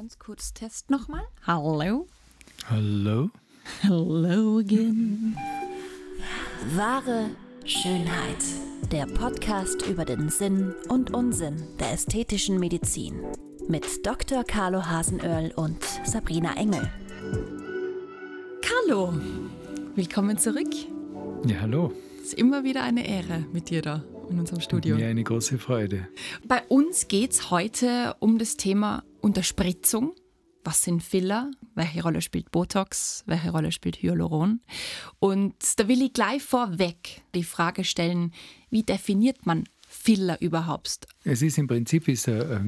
Ganz kurz Test nochmal. Hallo. Hallo. Hello again. Wahre Schönheit. Der Podcast über den Sinn und Unsinn der ästhetischen Medizin. Mit Dr. Carlo Hasenöhrl und Sabrina Engel. Carlo, willkommen zurück. Ja, hallo. Es ist immer wieder eine Ehre mit dir da in unserem Studio. Mir eine große Freude. Bei uns geht es heute um das Thema Unterspritzung. Was sind Filler? Welche Rolle spielt Botox? Welche Rolle spielt Hyaluron? Und da will ich gleich vorweg die Frage stellen, wie definiert man Filler überhaupt? Es ist im Prinzip ist der,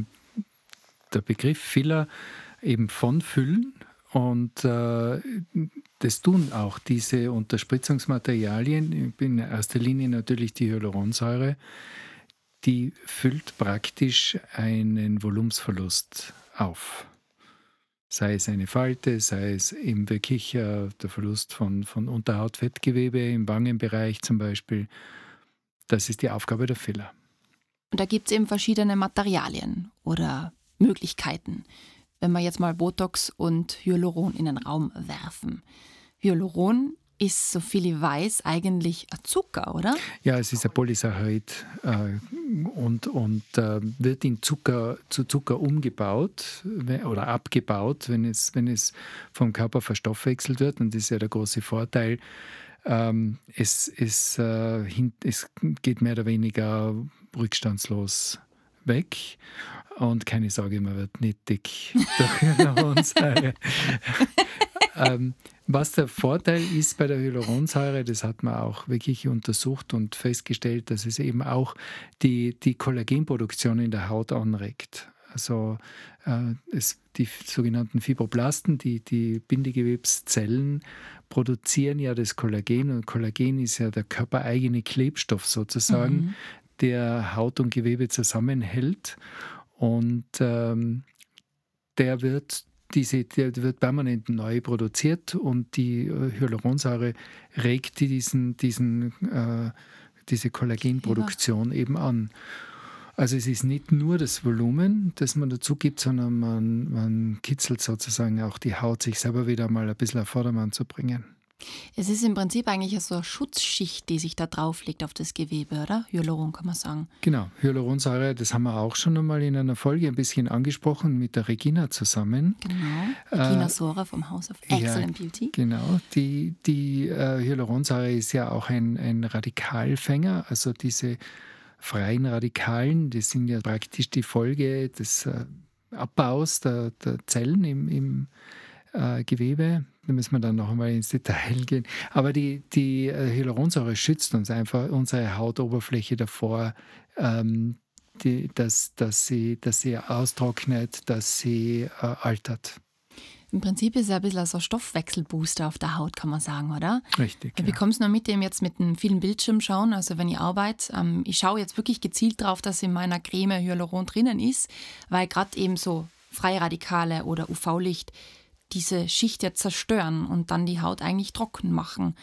der Begriff Filler eben von Füllen und äh, das tun auch diese Unterspritzungsmaterialien, in erster Linie natürlich die Hyaluronsäure, die füllt praktisch einen Volumensverlust auf. Sei es eine Falte, sei es eben wirklich äh, der Verlust von, von Unterhautfettgewebe im Wangenbereich zum Beispiel. Das ist die Aufgabe der Filler. Und da gibt es eben verschiedene Materialien oder Möglichkeiten wenn wir jetzt mal Botox und Hyaluron in den Raum werfen. Hyaluron ist, so viel ich weiß, eigentlich ein Zucker, oder? Ja, es ist ein Polysaccharid äh, und, und äh, wird in Zucker, zu Zucker umgebaut oder abgebaut, wenn es, wenn es vom Körper verstoffwechselt wird. Und das ist ja der große Vorteil. Ähm, es, es, äh, es geht mehr oder weniger rückstandslos weg. Und keine Sorge, man wird nicht dick durch Hyaluronsäure. ähm, was der Vorteil ist bei der Hyaluronsäure, das hat man auch wirklich untersucht und festgestellt, dass es eben auch die, die Kollagenproduktion in der Haut anregt. Also äh, es, die sogenannten Fibroblasten, die, die Bindegewebszellen, produzieren ja das Kollagen und Kollagen ist ja der körpereigene Klebstoff sozusagen, mhm. der Haut und Gewebe zusammenhält. Und ähm, der wird diese, der wird permanent neu produziert und die äh, Hyaluronsäure regt diesen, diesen, äh, diese Kollagenproduktion ja. eben an. Also es ist nicht nur das Volumen, das man dazu gibt, sondern man, man kitzelt sozusagen auch die Haut, sich selber wieder mal ein bisschen auf Vordermann zu bringen. Es ist im Prinzip eigentlich so eine Schutzschicht, die sich da drauf legt auf das Gewebe, oder? Hyaluron kann man sagen. Genau, Hyaluronsäure, das haben wir auch schon einmal in einer Folge ein bisschen angesprochen mit der Regina zusammen. Genau, Regina äh, Sora vom House of Excellent ja, Beauty. Genau, die, die äh, Hyaluronsäure ist ja auch ein, ein Radikalfänger, also diese freien Radikalen, die sind ja praktisch die Folge des äh, Abbaus der, der Zellen im, im äh, Gewebe. Da müssen wir dann noch einmal ins Detail gehen. Aber die, die äh, Hyaluronsäure schützt uns einfach, unsere Hautoberfläche davor, ähm, die, dass, dass, sie, dass sie austrocknet, dass sie äh, altert. Im Prinzip ist es ein bisschen so ein Stoffwechselbooster auf der Haut, kann man sagen, oder? Richtig. Ich ja. bekomme es nur mit dem jetzt mit einem vielen Bildschirm schauen. Also wenn ich arbeite, ähm, ich schaue jetzt wirklich gezielt drauf, dass in meiner Creme Hyaluron drinnen ist, weil gerade eben so Freiradikale oder UV-Licht diese Schicht ja zerstören und dann die Haut eigentlich trocken machen.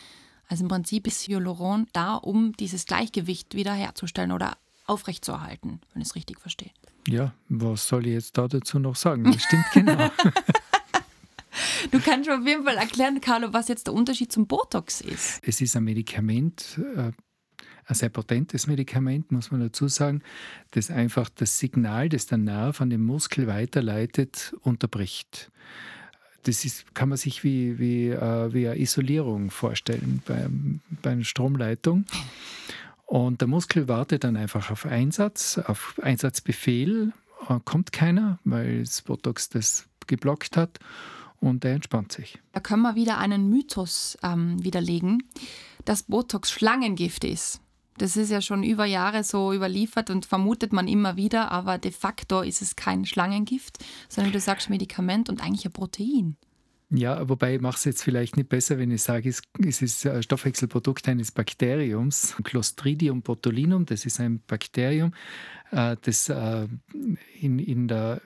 Also im Prinzip ist Hyaluron da, um dieses Gleichgewicht wiederherzustellen oder aufrechtzuerhalten, wenn ich es richtig verstehe. Ja, was soll ich jetzt da dazu noch sagen? Das stimmt genau. Du kannst auf jeden Fall erklären, Carlo, was jetzt der Unterschied zum Botox ist. Es ist ein Medikament, äh, ein sehr potentes Medikament, muss man dazu sagen, das einfach das Signal, das der Nerv an den Muskel weiterleitet, unterbricht das ist, kann man sich wie, wie, äh, wie eine Isolierung vorstellen bei, bei einer Stromleitung. Und der Muskel wartet dann einfach auf Einsatz, auf Einsatzbefehl. Äh, kommt keiner, weil das Botox das geblockt hat und er entspannt sich. Da können wir wieder einen Mythos ähm, widerlegen, dass Botox Schlangengift ist. Das ist ja schon über Jahre so überliefert und vermutet man immer wieder, aber de facto ist es kein Schlangengift, sondern du sagst Medikament und eigentlich ein Protein. Ja, wobei ich mache es jetzt vielleicht nicht besser, wenn ich sage, es, ist ein Stoffwechselprodukt eines Bakteriums, Clostridium botulinum. Das ist ein Bakterium, äh, das äh, in, in der,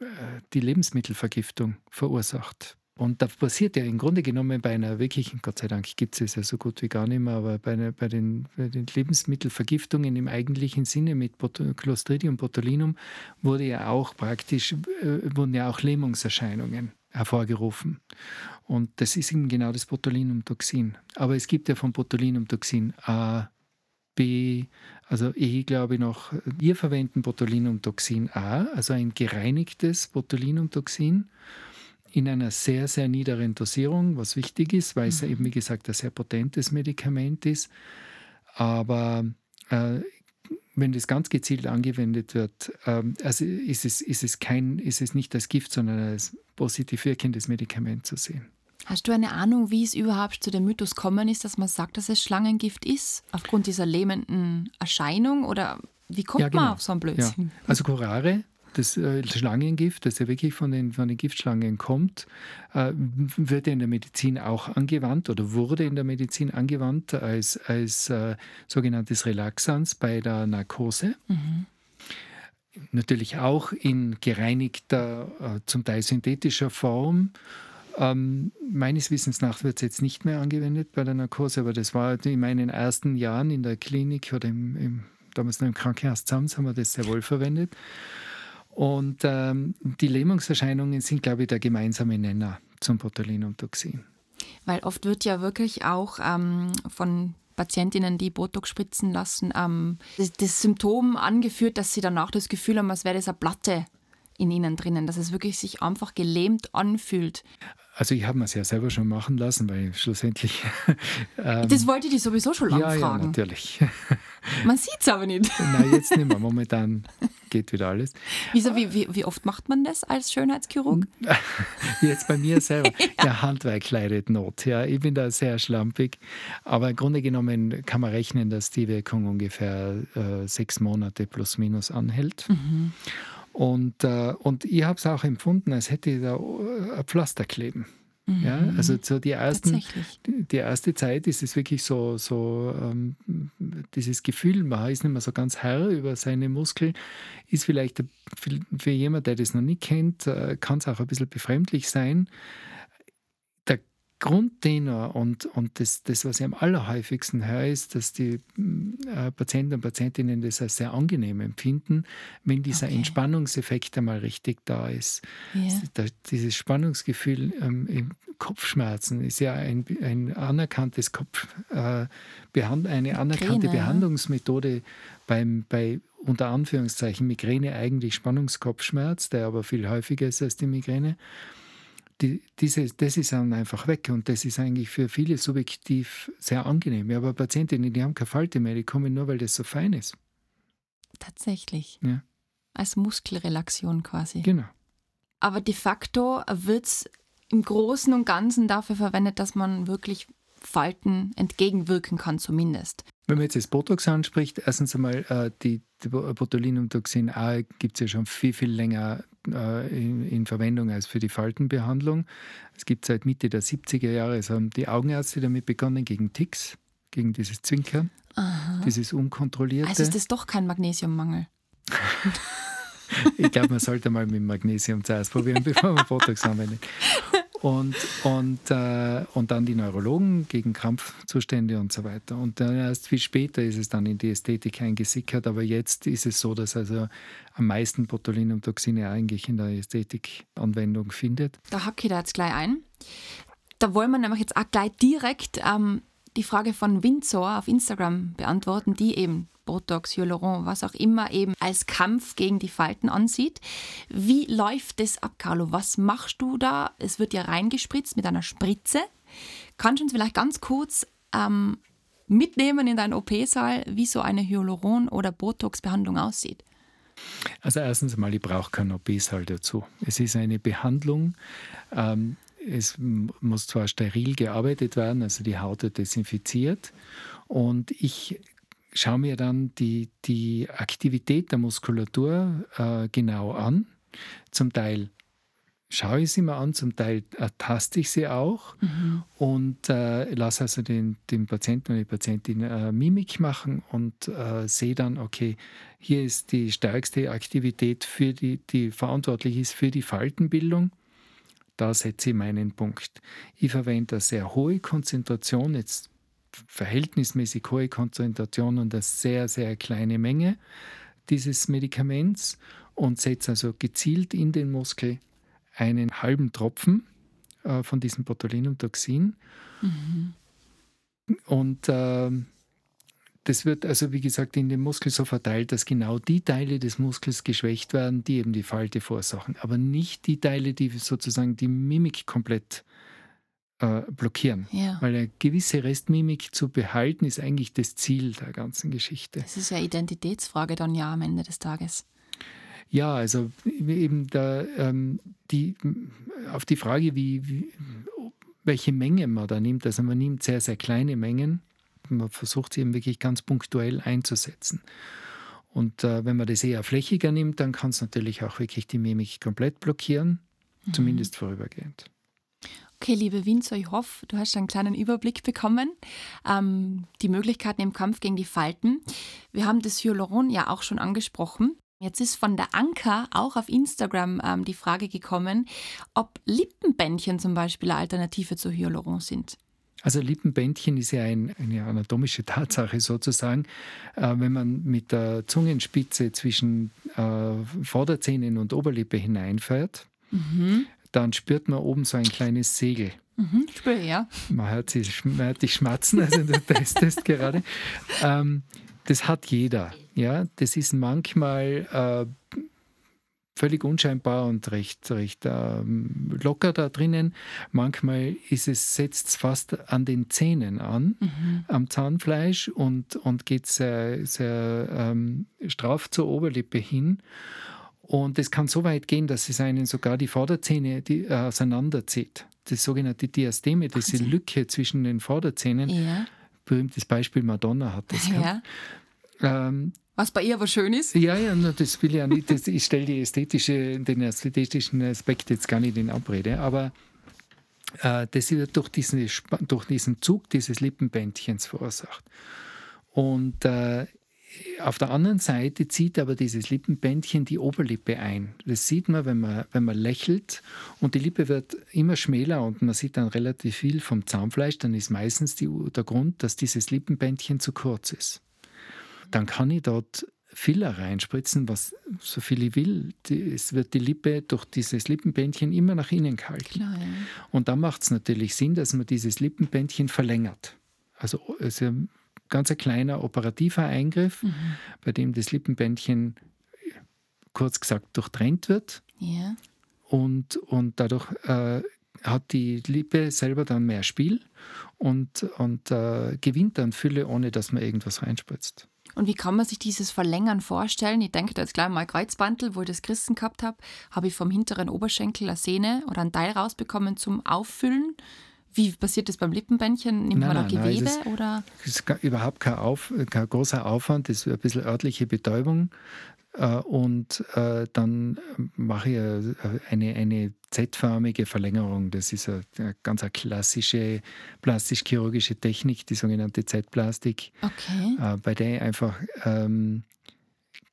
äh, die Lebensmittelvergiftung verursacht. Und da passiert ja im Grunde genommen bei einer wirklichen, Gott sei Dank gibt es ja so gut wie gar nicht mehr, aber bei, einer, bei, den, bei den, Lebensmittelvergiftungen im eigentlichen Sinne mit Clostridium botulinum wurde ja auch praktisch, äh, wurden ja auch Lähmungserscheinungen hervorgerufen. Und das ist eben genau das Botulinumtoxin. Aber es gibt ja von Botulinumtoxin A, B, also ich glaube noch, wir verwenden Botulinumtoxin A, also ein gereinigtes Botulinumtoxin in einer sehr, sehr niederen Dosierung, was wichtig ist, weil es mhm. eben, wie gesagt, ein sehr potentes Medikament ist. Aber äh, wenn das ganz gezielt angewendet wird, äh, also ist es, ist, es kein, ist es nicht als Gift, sondern als positiv wirkendes Medikament zu sehen. Hast du eine Ahnung, wie es überhaupt zu dem Mythos kommen ist, dass man sagt, dass es Schlangengift ist? Aufgrund dieser lähmenden Erscheinung? Oder wie kommt ja, genau. man auf so ein Blödsinn? Ja. Also Curare das äh, Schlangengift, das ja wirklich von den, von den Giftschlangen kommt, äh, wird in der Medizin auch angewandt oder wurde in der Medizin angewandt als, als äh, sogenanntes Relaxans bei der Narkose. Mhm. Natürlich auch in gereinigter, zum Teil synthetischer Form. Ähm, meines Wissens nach wird es jetzt nicht mehr angewendet bei der Narkose, aber das war in meinen ersten Jahren in der Klinik oder im, im damals noch im Krankenhaus zusammen, haben wir das sehr wohl verwendet. Und ähm, die Lähmungserscheinungen sind, glaube ich, der gemeinsame Nenner zum Botulinumtoxin. Weil oft wird ja wirklich auch ähm, von Patientinnen, die Botox spritzen lassen, ähm, das, das, Symptom angeführt, dass sie danach das Gefühl haben, als wäre das eine Platte in ihnen drinnen, dass es wirklich sich einfach gelähmt anfühlt. Also ich habe mir es ja selber schon machen lassen, weil schlussendlich... ähm, das wollte ich dich sowieso schon lange ja, fragen. Ja, natürlich. Man sieht es aber nicht. Nein, jetzt nicht mehr. Momentan geht wieder alles. Wieso, wie, wie, wie oft macht man das als Schönheitschirurg? Jetzt bei mir selber. ja. Der Handwerk leidet Not. Ja, ich bin da sehr schlampig. Aber im Grunde genommen kann man rechnen, dass die Wirkung ungefähr äh, sechs Monate plus minus anhält. Mhm. Und, äh, und ich habe es auch empfunden, als hätte ich da äh, ein Pflaster kleben. Mhm. Ja, also so die, ersten, die, die, erste Zeit ist es wirklich so, so ähm, dieses Gefühl, man ist nicht mehr so ganz Herr über seine Muskeln, ist vielleicht für, für jemanden, der das noch nicht kennt, äh, kann es auch ein bisschen befremdlich sein. Grundtenor und, und das, das, was ich am allerhäufigsten höre, ist, dass die äh, Patienten und Patientinnen das als sehr angenehm empfinden, wenn dieser okay. Entspannungseffekt einmal richtig da ist. Yeah. Da, dieses Spannungsgefühl ähm, im Kopfschmerzen ist ja ein, ein anerkanntes Kopf, äh, eine anerkannte Migräne, Behandlungsmethode beim, bei unter Anführungszeichen Migräne eigentlich Spannungskopfschmerz, der aber viel häufiger ist als die Migräne die, diese, das ist dann einfach weg und das ist eigentlich für viele subjektiv sehr angenehm. Ja, aber Patientinnen, die haben keine Falte mehr, die kommen nur, weil das so fein ist. Tatsächlich. Ja. Als Muskelrelaxion quasi. Genau. Aber de facto wird es im Großen und Ganzen dafür verwendet, dass man wirklich Falten entgegenwirken kann, zumindest. Wenn man jetzt das Botox anspricht, erstens einmal, äh, die, die Botulinumtoxin A gibt es ja schon viel, viel länger äh, in, in, Verwendung als für die Faltenbehandlung. Es gibt seit Mitte der 70er Jahre, es haben die Augenärzte damit begonnen, gegen Ticks, gegen dieses Zwinkern, Aha. dieses unkontrollierte. Also ist das doch kein Magnesiummangel. ich glaube, man sollte mal mit Magnesium zuerst probieren, bevor man Botox anwendet. Und, und, äh, und dann die Neurologen gegen Krampfzustände und so weiter. Und dann erst viel später ist es dann in die Ästhetik eingesickert. Aber jetzt ist es so, dass also am meisten Botulinumtoxine eigentlich in der Ästhetik Anwendung findet. Da hacke ich da jetzt gleich ein. Da wollen wir nämlich jetzt auch gleich direkt ähm, die Frage von Windsor auf Instagram beantworten, die eben Botox, Hyaluron, was auch immer eben als Kampf gegen die Falten ansieht. Wie läuft das ab, Carlo? Was machst du da? Es wird ja reingespritzt mit einer Spritze. Kannst du uns vielleicht ganz kurz ähm, mitnehmen in deinen OP-Saal, wie so eine Hyaluron- oder Botox-Behandlung aussieht? Also erstens mal, ich brauche keinen OP-Saal dazu. Es ist eine Behandlung, ähm, es muss zwar steril gearbeitet werden, also die Haut wird desinfiziert. Und ich schaue mir dann die, die Aktivität der Muskulatur äh, genau an. Zum Teil schaue ich sie mir an, zum Teil ertaste ich sie auch mhm. und äh, lasse also den, den Patienten oder die Patientin äh, Mimik machen und äh, sehe dann, okay, hier ist die stärkste Aktivität, für die, die verantwortlich ist für die Faltenbildung. Da setze ich meinen Punkt. Ich verwende eine sehr hohe Konzentration, jetzt verhältnismäßig hohe Konzentration und eine sehr, sehr kleine Menge dieses Medikaments und setze also gezielt in den Muskel einen halben Tropfen äh, von diesem Botulinumtoxin. Mhm. Und äh, das wird also, wie gesagt, in den Muskel so verteilt, dass genau die Teile des Muskels geschwächt werden, die eben die Falte verursachen, aber nicht die Teile, die sozusagen die Mimik komplett äh, blockieren. Ja. Weil eine gewisse Restmimik zu behalten, ist eigentlich das Ziel der ganzen Geschichte. Das ist ja Identitätsfrage dann ja am Ende des Tages. Ja, also eben da, ähm, die, auf die Frage, wie, wie, welche Menge man da nimmt. Also man nimmt sehr, sehr kleine Mengen. Man versucht sie eben wirklich ganz punktuell einzusetzen. Und äh, wenn man das eher flächiger nimmt, dann kann es natürlich auch wirklich die Mimik komplett blockieren, mhm. zumindest vorübergehend. Okay, liebe Winzer, ich hoffe, du hast einen kleinen Überblick bekommen. Ähm, die Möglichkeiten im Kampf gegen die Falten. Wir haben das Hyaluron ja auch schon angesprochen. Jetzt ist von der Anker auch auf Instagram ähm, die Frage gekommen, ob Lippenbändchen zum Beispiel eine Alternative zu Hyaluron sind. Also Lippenbändchen ist ja ein, eine anatomische Tatsache sozusagen. Äh, wenn man mit der Zungenspitze zwischen äh, Vorderzähnen und Oberlippe hineinfährt, mhm. dann spürt man oben so ein kleines Segel. Mhm, spür, ja. Man hört, sie, man hört dich schmatzen, also du testest gerade. Ähm, das hat jeder. Ja, das ist manchmal äh, völlig unscheinbar und recht, recht äh, locker da drinnen. Manchmal ist es, setzt es fast an den Zähnen an, mhm. am Zahnfleisch und, und geht sehr, sehr ähm, straff zur Oberlippe hin. Und es kann so weit gehen, dass es einen sogar die Vorderzähne die, äh, auseinanderzieht. Das sogenannte Diasteme, diese Lücke zwischen den Vorderzähnen. Ja. Berühmtes Beispiel Madonna hat das gehabt. Ähm, was bei ihr aber schön ist? Ja, ja, das will ich ja nicht. Das, ich stelle die ästhetische, den ästhetischen Aspekt jetzt gar nicht in Abrede, aber äh, das wird durch diesen, durch diesen Zug dieses Lippenbändchens verursacht. Und äh, auf der anderen Seite zieht aber dieses Lippenbändchen die Oberlippe ein. Das sieht man, wenn man, wenn man lächelt und die Lippe wird immer schmäler und man sieht dann relativ viel vom Zahnfleisch, dann ist meistens die, der Grund, dass dieses Lippenbändchen zu kurz ist dann kann ich dort Filler reinspritzen, was so viel ich will. Die, es wird die Lippe durch dieses Lippenbändchen immer nach innen kalt. Klar, ja. Und dann macht es natürlich Sinn, dass man dieses Lippenbändchen verlängert. Also es ist ein ganz ein kleiner operativer Eingriff, mhm. bei dem das Lippenbändchen kurz gesagt durchtrennt wird. Ja. Und, und dadurch äh, hat die Lippe selber dann mehr Spiel und, und äh, gewinnt dann Fülle, ohne dass man irgendwas reinspritzt. Und wie kann man sich dieses Verlängern vorstellen? Ich denke da jetzt gleich mal Kreuzbandel, wo ich das Christen gehabt habe, habe ich vom hinteren Oberschenkel eine Sehne oder ein Teil rausbekommen zum Auffüllen. Wie passiert das beim Lippenbändchen? Nimmt nein, man da Gewebe? Nein, es oder? Ist überhaupt kein, Auf, kein großer Aufwand, das ist ein bisschen örtliche Betäubung. Äh, und äh, dann mache ich äh, eine, eine Z-förmige Verlängerung. Das ist eine, eine ganz eine klassische plastisch-chirurgische Technik, die sogenannte Z-Plastik, okay. bei der ich einfach ähm,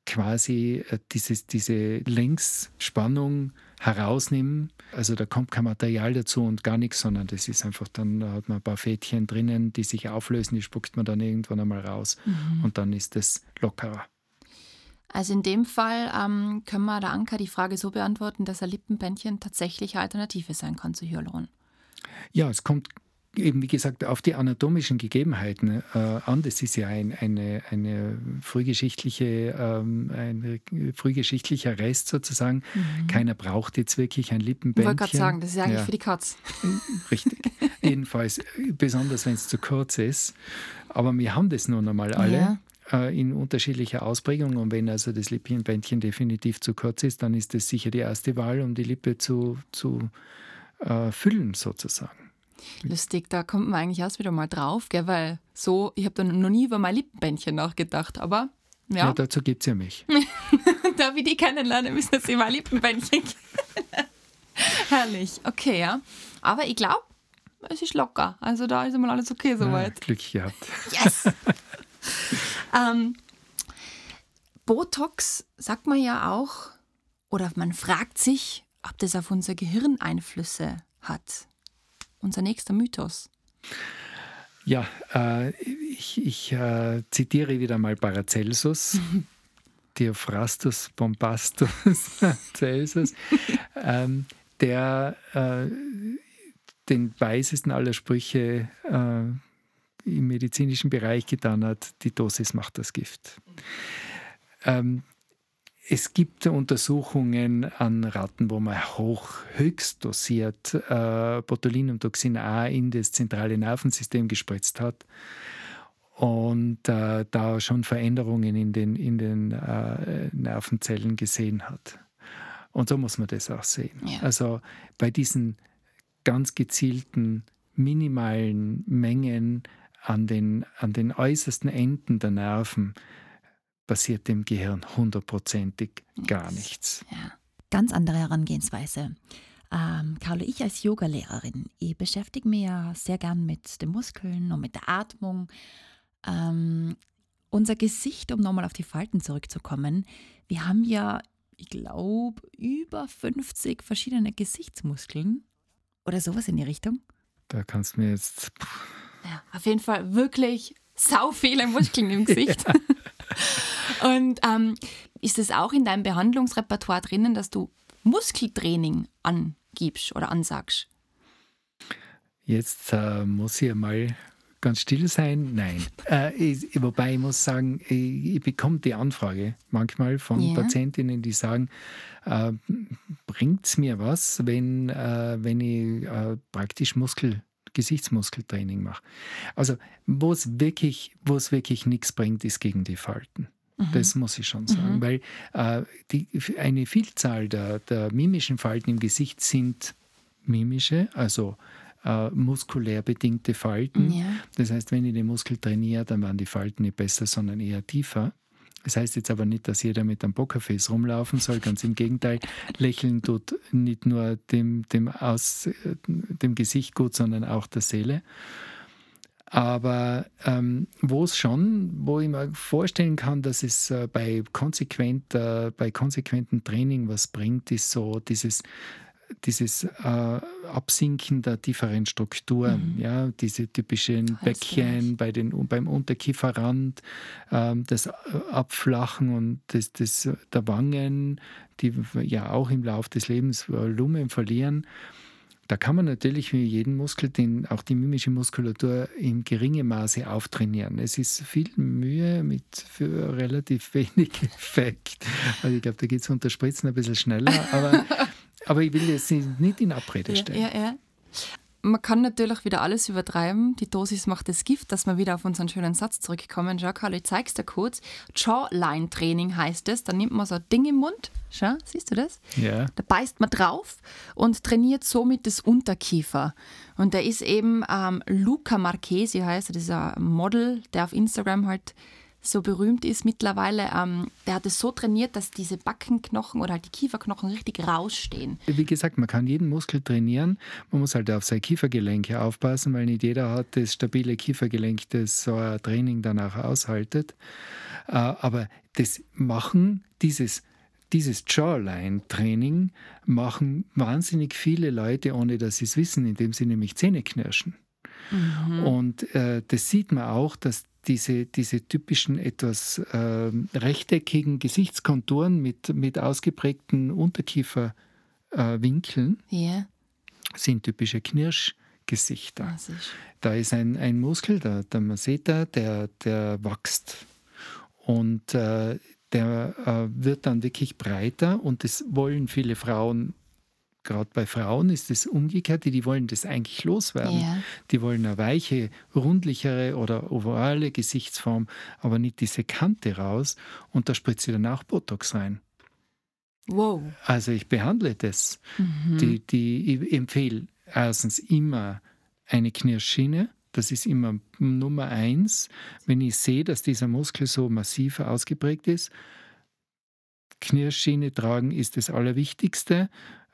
quasi dieses, diese Längsspannung herausnehmen. Also da kommt kein Material dazu und gar nichts, sondern das ist einfach dann, da hat man ein paar Fädchen drinnen, die sich auflösen, die spuckt man dann irgendwann einmal raus mhm. und dann ist das lockerer. Also in dem Fall ähm, können wir der Anker die Frage so beantworten, dass ein Lippenbändchen tatsächlich eine Alternative sein kann zu Hyaluron. Ja, es kommt eben, wie gesagt, auf die anatomischen Gegebenheiten äh, an. Das ist ja ein, eine, eine frühgeschichtliche, ähm, ein frühgeschichtlicher Rest sozusagen. Mhm. Keiner braucht jetzt wirklich ein Lippenbändchen. Ich wollte gerade sagen, das ist ja eigentlich ja. für die Katz. Richtig. Jedenfalls, besonders wenn es zu kurz ist. Aber wir haben das nun einmal alle. Ja. Äh, in unterschiedlicher Ausprägung. Und wenn also das Lippenbändchen definitiv zu kurz ist, dann ist das sicher die erste Wahl, um die Lippe zu, zu äh, füllen sozusagen. Lustig, da kommt man eigentlich erst wieder mal drauf, gell? weil so, ich habe dann noch nie über mein Lippenbändchen nachgedacht, aber ja. ja dazu gibt es ja mich. da wir die kennenlernen, müssen sie mal Lippenbändchen Herrlich, okay, ja. Aber ich glaube, es ist locker. Also da ist immer alles okay soweit. Ja, Glück gehabt. Yes! ähm, Botox sagt man ja auch, oder man fragt sich, ob das auf unser Gehirn Einflüsse hat. Unser nächster Mythos. Ja, äh, ich, ich äh, zitiere wieder mal Paracelsus. Theophrastus Bombastus Celsus, ähm, der äh, den weisesten aller Sprüche äh, im medizinischen Bereich getan hat, die Dosis macht das Gift. Ähm, es gibt Untersuchungen an Ratten, wo man hoch, höchst dosiert äh, Botulinumtoxin A in das zentrale Nervensystem gespritzt hat und äh, da schon Veränderungen in den, in den äh, Nervenzellen gesehen hat. Und so muss man das auch sehen. Ja. Also bei diesen ganz gezielten, minimalen Mengen an den, an den äußersten Enden der Nerven passiert dem Gehirn hundertprozentig gar nichts. Ja. Ganz andere Herangehensweise. Ähm, Carlo, ich als Yogalehrerin, ich beschäftige mich ja sehr gern mit den Muskeln und mit der Atmung. Ähm, unser Gesicht, um nochmal auf die Falten zurückzukommen, wir haben ja, ich glaube, über 50 verschiedene Gesichtsmuskeln oder sowas in die Richtung. Da kannst du mir jetzt. Ja, auf jeden Fall wirklich sau viele Muskeln im Gesicht. ja. Und ähm, ist es auch in deinem Behandlungsrepertoire drinnen, dass du Muskeltraining angibst oder ansagst? Jetzt äh, muss ich mal ganz still sein. Nein. Äh, ich, wobei ich muss sagen, ich, ich, bekomme die Anfrage manchmal von yeah. Patientinnen, die sagen, äh, bringt es mir was, wenn, äh, wenn ich äh, praktisch Muskel Gesichtsmuskeltraining mache. Also, wo es wirklich, wirklich nichts bringt, ist gegen die Falten. Mhm. Das muss ich schon sagen, mhm. weil äh, die, eine Vielzahl der, der mimischen Falten im Gesicht sind mimische, also äh, muskulär bedingte Falten. Ja. Das heißt, wenn ich den Muskel trainiere, dann werden die Falten nicht besser, sondern eher tiefer. Das heißt jetzt aber nicht, dass jeder mit einem Pokerface rumlaufen soll. Ganz im Gegenteil, lächeln tut nicht nur dem, dem, Aus, dem Gesicht gut, sondern auch der Seele. Aber ähm, wo es schon, wo ich mir vorstellen kann, dass es äh, bei, konsequent, äh, bei konsequentem Training was bringt, ist so dieses dieses äh, Absinken der tieferen Strukturen, mhm. ja, diese typischen Bäckchen bei den, beim Unterkieferrand, äh, das äh, Abflachen und das, das, der Wangen, die ja auch im Laufe des Lebens Volumen verlieren. Da kann man natürlich wie jeden Muskel, den, auch die mimische Muskulatur in geringem Maße auftrainieren. Es ist viel Mühe mit für relativ wenig Effekt. Also ich glaube, da geht es unter Spritzen ein bisschen schneller, aber Aber ich will jetzt nicht in Abrede stellen. Ja, ja, ja. Man kann natürlich wieder alles übertreiben. Die Dosis macht das Gift, dass wir wieder auf unseren schönen Satz zurückkommen. Schau, Karl, ich zeig's dir kurz. Jawline-Training heißt es. Da nimmt man so ein Ding im Mund. Schau, siehst du das? Ja. Da beißt man drauf und trainiert somit das Unterkiefer. Und der ist eben ähm, Luca Marchesi heißt er. Das ist ein Model, der auf Instagram halt so berühmt ist mittlerweile, ähm, der hat es so trainiert, dass diese Backenknochen oder halt die Kieferknochen richtig rausstehen. Wie gesagt, man kann jeden Muskel trainieren. Man muss halt auf seine Kiefergelenke aufpassen, weil nicht jeder hat das stabile Kiefergelenk, das so ein Training danach aushaltet. Äh, aber das Machen, dieses dieses Jawline-Training machen wahnsinnig viele Leute, ohne dass sie es wissen, indem sie nämlich Zähne knirschen. Mhm. Und äh, das sieht man auch, dass diese, diese typischen etwas äh, rechteckigen Gesichtskonturen mit, mit ausgeprägten Unterkieferwinkeln äh, yeah. sind typische Knirschgesichter. Ist da ist ein, ein Muskel, der, der Masseter, der, der wächst. Und äh, der äh, wird dann wirklich breiter und das wollen viele Frauen gerade bei Frauen ist es umgekehrt, die, die wollen das eigentlich loswerden. Ja. Die wollen eine weiche, rundlichere oder ovale Gesichtsform, aber nicht diese Kante raus. Und da spritze ich dann auch Botox rein. Wow. Also ich behandle das. Mhm. Die, die, ich empfehle erstens immer eine Knirschschiene. Das ist immer Nummer eins. Wenn ich sehe, dass dieser Muskel so massiv ausgeprägt ist, Knirschschiene tragen ist das Allerwichtigste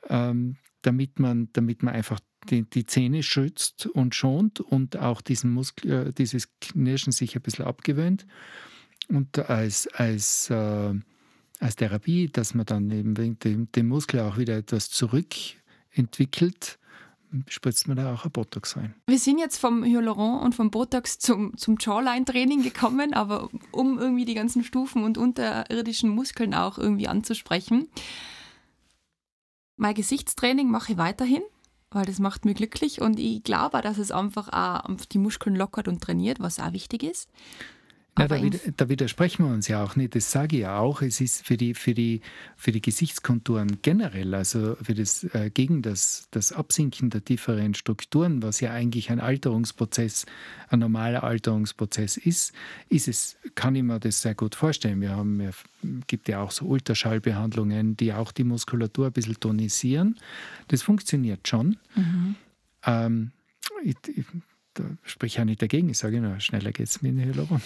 ähm, damit, man, damit man einfach die, die, Zähne schützt und schont und auch diesen Muskel, äh, dieses Knirschen sich ein bisschen abgewöhnt. Und als, als äh, als Therapie, dass man dann eben dem, dem Muskel auch wieder etwas zurückentwickelt, spritzt man da auch ein Botox rein. Wir sind jetzt vom Hyaluron und vom Botox zum, zum Jawline-Training gekommen, aber um irgendwie die ganzen Stufen und unterirdischen Muskeln auch irgendwie anzusprechen. Mein Gesichtstraining mache ich weiterhin, weil das macht mich glücklich und ich glaube, dass es einfach auch die Muskeln lockert und trainiert, was auch wichtig ist. Ja, da, da, widersprechen wir uns ja auch nicht. Das sage ich ja auch. Es ist für die, für die, für die Gesichtskonturen generell, also für das, äh, gegen das, das Absinken der tieferen Strukturen, was ja eigentlich ein Alterungsprozess, ein normaler Alterungsprozess ist, ist es, kann ich mir das sehr gut vorstellen. Wir haben, es gibt ja auch so Ultraschallbehandlungen, die auch die Muskulatur ein bisschen tonisieren. Das funktioniert schon. Mhm. Ähm, ich, ich, da spreche ich ja nicht dagegen. Ich sage nur, schneller geht es mit dem Hyaluron.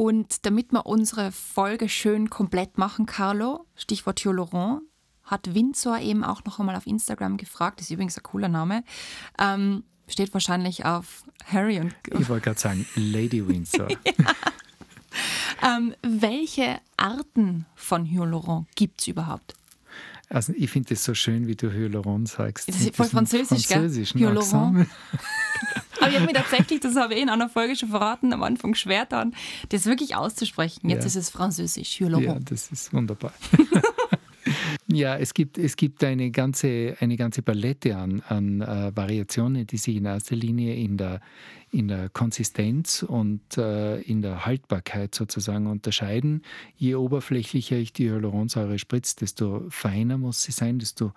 Und damit wir unsere Folge schön komplett machen, Carlo, Stichwort Hyaluron, hat Windsor eben auch noch einmal auf Instagram gefragt, das ist übrigens ein cooler Name, ähm, steht wahrscheinlich auf Harry und... Ich wollte gerade sagen, Lady Windsor. ja. ähm, welche Arten von Hyaluron gibt es überhaupt? Also ich finde es so schön, wie du Hyaluron sagst. Das ist voll französisch, französisch gell? Hyaluron. Ich habe mir tatsächlich, das habe ich in einer Folge schon verraten, am Anfang schwer dann, das wirklich auszusprechen. Jetzt ja. ist es französisch. Ja, das ist wunderbar. ja, es gibt, es gibt eine, ganze, eine ganze Palette an, an äh, Variationen, die sich in erster Linie in der, in der Konsistenz und äh, in der Haltbarkeit sozusagen unterscheiden. Je oberflächlicher ich die Hyaluronsäure spritze, desto feiner muss sie sein, desto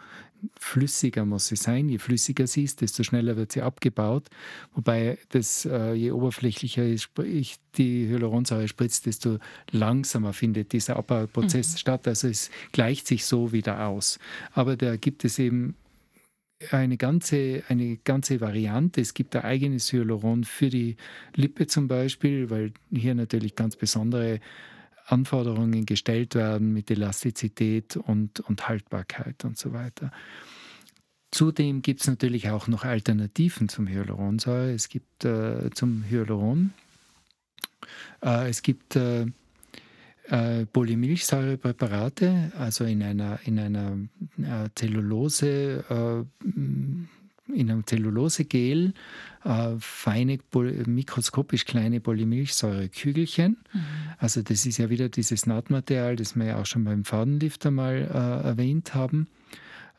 flüssiger muss sie sein. Je flüssiger sie ist, desto schneller wird sie abgebaut. Wobei das, äh, je oberflächlicher ich die Hyaluronsäure spritze, desto langsamer findet dieser Abbauprozess mhm. statt. Also es gleicht sich so wieder aus. Aber da gibt es eben eine ganze, eine ganze Variante. Es gibt ein eigenes Hyaluron für die Lippe zum Beispiel, weil hier natürlich ganz besondere Anforderungen gestellt werden mit Elastizität und, und Haltbarkeit und so weiter. Zudem gibt es natürlich auch noch Alternativen zum Hyaluronsäure. Es gibt äh, zum Hyaluron, äh, es gibt äh, äh, Polymilchsäurepräparate, also in einer, in einer äh, Zellulose, äh, in einem Zellulosegel, äh, feine, mikroskopisch kleine Polymilchsäurekügelchen. Mhm. Also das ist ja wieder dieses Nahtmaterial, das wir ja auch schon beim Fadenlifter mal äh, erwähnt haben.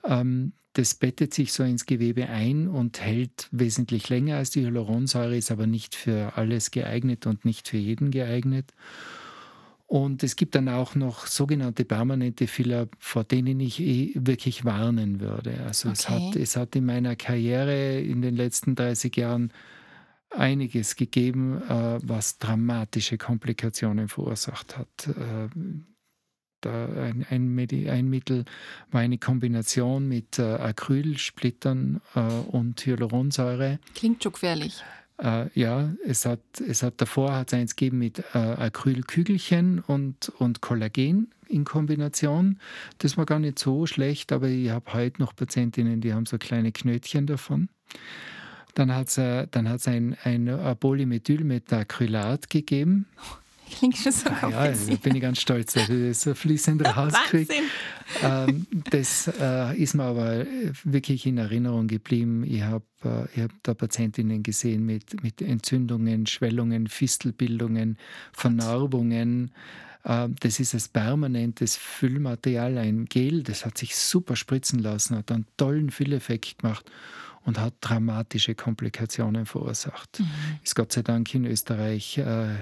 Ähm, das bettet sich so ins Gewebe ein und hält wesentlich länger als die Hyaluronsäure, ist aber nicht für alles geeignet und nicht für jeden geeignet. Und es gibt dann auch noch sogenannte permanente Filler, vor denen ich eh wirklich warnen würde. Also okay. es, hat, es hat in meiner Karriere in den letzten 30 Jahren einiges gegeben, äh, was dramatische Komplikationen verursacht hat. Äh, ein, ein, ein, Mittel war eine Kombination mit äh, Acrylsplittern und Hyaluronsäure. Klingt schon gefährlich. Äh, ja, es hat, es hat davor hat es eins gegeben mit äh, Acrylkügelchen und, und Kollagen in Kombination. Das war gar nicht so schlecht, aber ich habe heute noch Patientinnen, die haben so kleine Knötchen davon. Dann hat es äh, dann hat's ein, ein Polymethylmetacrylat gegeben. Klingt schon so ah, Ja, da bin ich ganz stolz, das so fließend rauskriege. Ähm, das äh, ist mir aber wirklich in Erinnerung geblieben. Ich habe äh, hab da Patientinnen gesehen mit, mit Entzündungen, Schwellungen, Fistelbildungen, Vernarbungen. Äh, das ist ein permanentes Füllmaterial, ein Gel, das hat sich super spritzen lassen, hat einen tollen Fülleffekt gemacht und hat dramatische Komplikationen verursacht. Mhm. Ist Gott sei Dank in Österreich äh,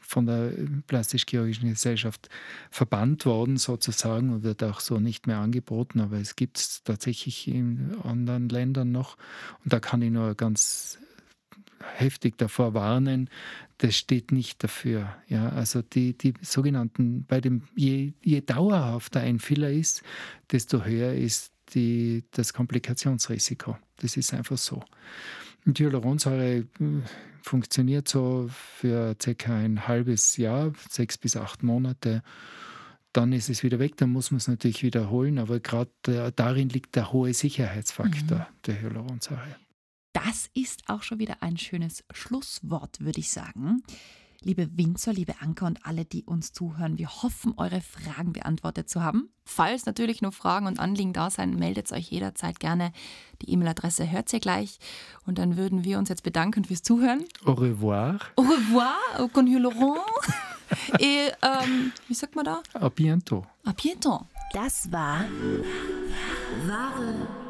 von der Plastisch-Chirurgischen Gesellschaft verbannt worden sozusagen und wird auch so nicht mehr angeboten, aber es gibt es tatsächlich in anderen Ländern noch und da kann ich nur ganz heftig davor warnen, das steht nicht dafür. Ja, also die, die sogenannten, bei dem, je, je dauerhafter ein Filler ist, desto höher ist die, das Komplikationsrisiko. Das ist einfach so. Und Hyaluronsäure äh, funktioniert so für circa ein halbes Jahr, sechs bis acht Monate. Dann ist es wieder weg, dann muss man es natürlich wiederholen, aber gerade darin liegt der hohe Sicherheitsfaktor mhm. der Hyaluronsäure. Das ist auch schon wieder ein schönes Schlusswort, würde ich sagen. Liebe Winzer, liebe Anker und alle, die uns zuhören, wir hoffen, eure Fragen beantwortet zu haben. Falls natürlich noch Fragen und Anliegen da sein, meldet euch jederzeit gerne. Die E-Mail-Adresse hört ihr gleich. Und dann würden wir uns jetzt bedanken fürs Zuhören. Au revoir. Au revoir, au connu Laurent. Et, ähm, wie sagt man da? A bientôt. A bientôt. Das war wahre